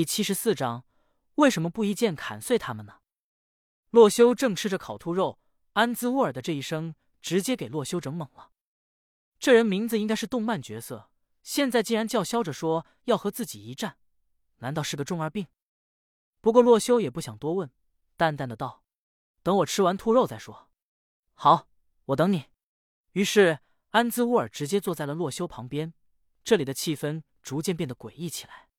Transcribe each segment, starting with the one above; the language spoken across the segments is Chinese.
第七十四章，为什么不一剑砍碎他们呢？洛修正吃着烤兔肉，安兹沃尔的这一声直接给洛修整懵了。这人名字应该是动漫角色，现在竟然叫嚣着说要和自己一战，难道是个中二病？不过洛修也不想多问，淡淡的道：“等我吃完兔肉再说。”好，我等你。于是安兹沃尔直接坐在了洛修旁边，这里的气氛逐渐变得诡异起来。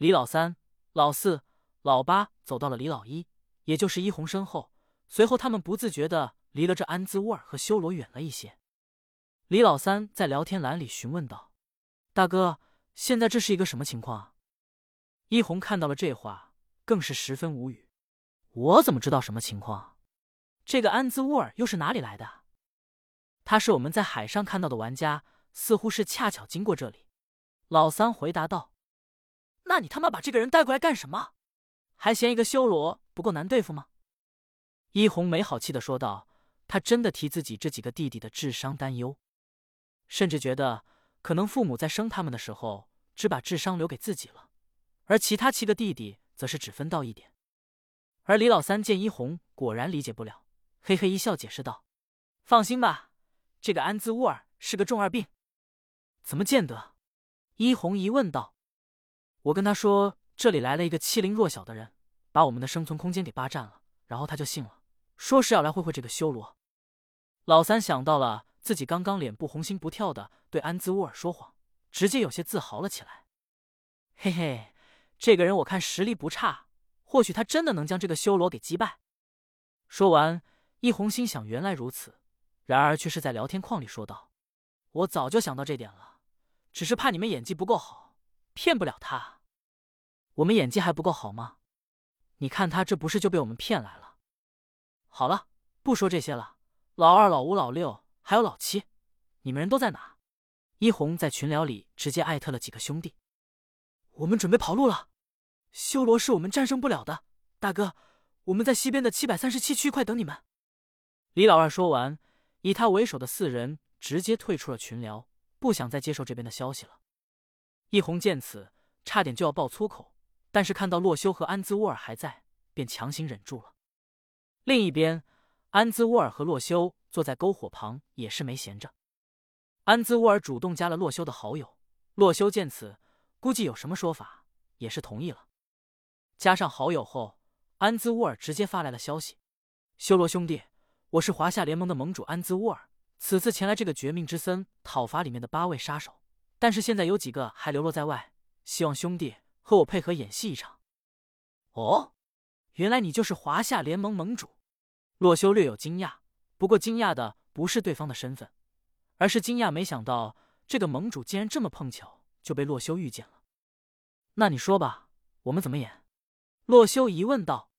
李老三、老四、老八走到了李老一，也就是一红身后。随后，他们不自觉的离了这安兹沃尔和修罗远了一些。李老三在聊天栏里询问道：“大哥，现在这是一个什么情况？”一红看到了这话，更是十分无语：“我怎么知道什么情况？这个安兹沃尔又是哪里来的？他是我们在海上看到的玩家，似乎是恰巧经过这里。”老三回答道。那你他妈把这个人带过来干什么？还嫌一个修罗不够难对付吗？一红没好气的说道。他真的替自己这几个弟弟的智商担忧，甚至觉得可能父母在生他们的时候只把智商留给自己了，而其他七个弟弟则是只分到一点。而李老三见一红果然理解不了，嘿嘿一笑，解释道：“放心吧，这个安兹乌尔是个重二病。”怎么见得？一红一问道。我跟他说，这里来了一个欺凌弱小的人，把我们的生存空间给霸占了，然后他就信了，说是要来会会这个修罗。老三想到了自己刚刚脸部红心不跳的对安兹乌尔说谎，直接有些自豪了起来。嘿嘿，这个人我看实力不差，或许他真的能将这个修罗给击败。说完，一红心想，原来如此，然而却是在聊天框里说道：“我早就想到这点了，只是怕你们演技不够好。”骗不了他，我们演技还不够好吗？你看他这不是就被我们骗来了？好了，不说这些了。老二、老五、老六，还有老七，你们人都在哪？一红在群聊里直接艾特了几个兄弟。我们准备跑路了，修罗是我们战胜不了的。大哥，我们在西边的七百三十七区块等你们。李老二说完，以他为首的四人直接退出了群聊，不想再接受这边的消息了。一红见此，差点就要爆粗口，但是看到洛修和安兹沃尔还在，便强行忍住了。另一边，安兹沃尔和洛修坐在篝火旁，也是没闲着。安兹沃尔主动加了洛修的好友，洛修见此，估计有什么说法，也是同意了。加上好友后，安兹沃尔直接发来了消息：“修罗兄弟，我是华夏联盟的盟主安兹沃尔，此次前来这个绝命之森讨伐里面的八位杀手。”但是现在有几个还流落在外，希望兄弟和我配合演戏一场。哦，原来你就是华夏联盟盟主。洛修略有惊讶，不过惊讶的不是对方的身份，而是惊讶没想到这个盟主竟然这么碰巧就被洛修遇见了。那你说吧，我们怎么演？洛修疑问道。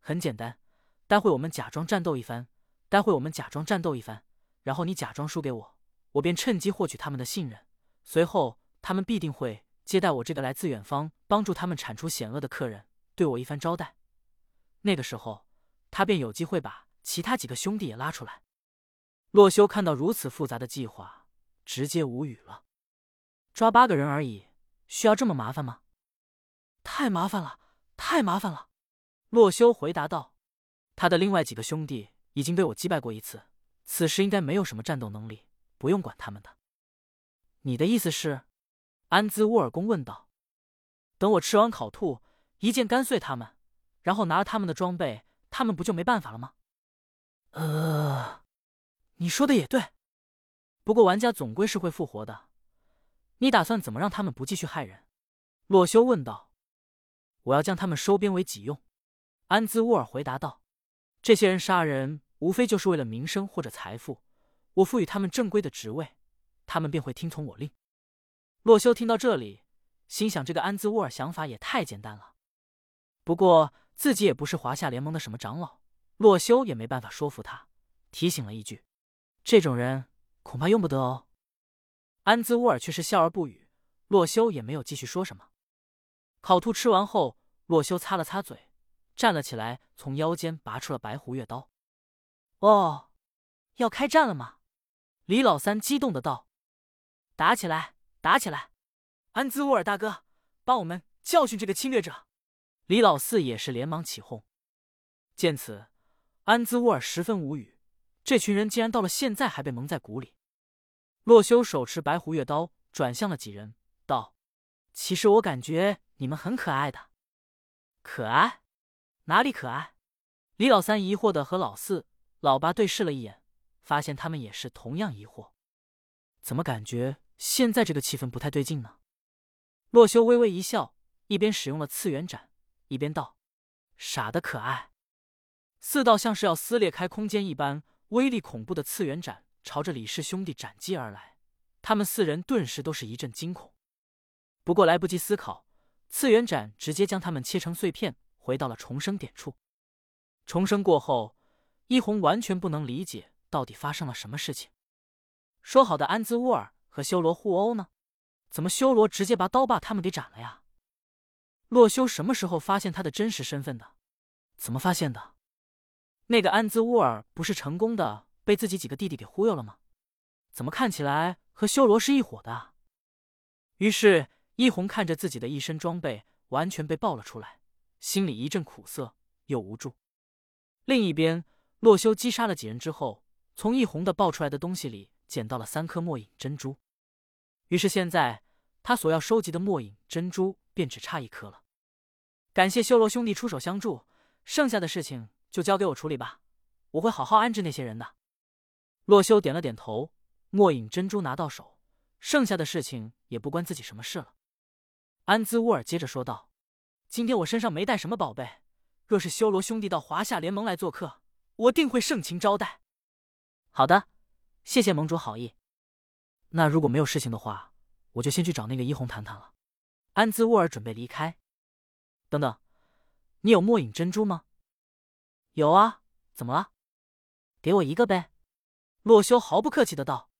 很简单，待会我们假装战斗一番，待会我们假装战斗一番，然后你假装输给我，我便趁机获取他们的信任。随后，他们必定会接待我这个来自远方帮助他们铲除险恶的客人，对我一番招待。那个时候，他便有机会把其他几个兄弟也拉出来。洛修看到如此复杂的计划，直接无语了。抓八个人而已，需要这么麻烦吗？太麻烦了，太麻烦了。洛修回答道：“他的另外几个兄弟已经被我击败过一次，此时应该没有什么战斗能力，不用管他们的。”你的意思是？安兹沃尔公问道。等我吃完烤兔，一剑干碎他们，然后拿了他们的装备，他们不就没办法了吗？呃，你说的也对。不过玩家总归是会复活的，你打算怎么让他们不继续害人？洛修问道。我要将他们收编为己用。安兹沃尔回答道。这些人杀人，无非就是为了名声或者财富。我赋予他们正规的职位。他们便会听从我令。洛修听到这里，心想：这个安兹沃尔想法也太简单了。不过自己也不是华夏联盟的什么长老，洛修也没办法说服他，提醒了一句：“这种人恐怕用不得哦。”安兹沃尔却是笑而不语，洛修也没有继续说什么。烤兔吃完后，洛修擦了擦嘴，站了起来，从腰间拔出了白狐月刀。哦，要开战了吗？李老三激动的道。打起来！打起来！安兹沃尔大哥，帮我们教训这个侵略者。李老四也是连忙起哄。见此，安兹沃尔十分无语，这群人竟然到了现在还被蒙在鼓里。洛修手持白狐月刀，转向了几人，道：“其实我感觉你们很可爱的。可爱？哪里可爱？”李老三疑惑的和老四、老八对视了一眼，发现他们也是同样疑惑。怎么感觉现在这个气氛不太对劲呢？洛修微微一笑，一边使用了次元斩，一边道：“傻的可爱。”四道像是要撕裂开空间一般威力恐怖的次元斩朝着李氏兄弟斩击而来，他们四人顿时都是一阵惊恐。不过来不及思考，次元斩直接将他们切成碎片，回到了重生点处。重生过后，一红完全不能理解到底发生了什么事情。说好的安兹沃尔和修罗互殴呢？怎么修罗直接把刀把他们给斩了呀？洛修什么时候发现他的真实身份的？怎么发现的？那个安兹沃尔不是成功的被自己几个弟弟给忽悠了吗？怎么看起来和修罗是一伙的？于是一红看着自己的一身装备完全被爆了出来，心里一阵苦涩又无助。另一边，洛修击杀了几人之后，从一红的爆出来的东西里。捡到了三颗末影珍珠，于是现在他所要收集的末影珍珠便只差一颗了。感谢修罗兄弟出手相助，剩下的事情就交给我处理吧，我会好好安置那些人的。洛修点了点头，末影珍珠拿到手，剩下的事情也不关自己什么事了。安兹沃尔接着说道：“今天我身上没带什么宝贝，若是修罗兄弟到华夏联盟来做客，我定会盛情招待。”好的。谢谢盟主好意。那如果没有事情的话，我就先去找那个一红谈谈了。安兹沃尔准备离开。等等，你有末影珍珠吗？有啊，怎么了？给我一个呗。洛修毫不客气的道。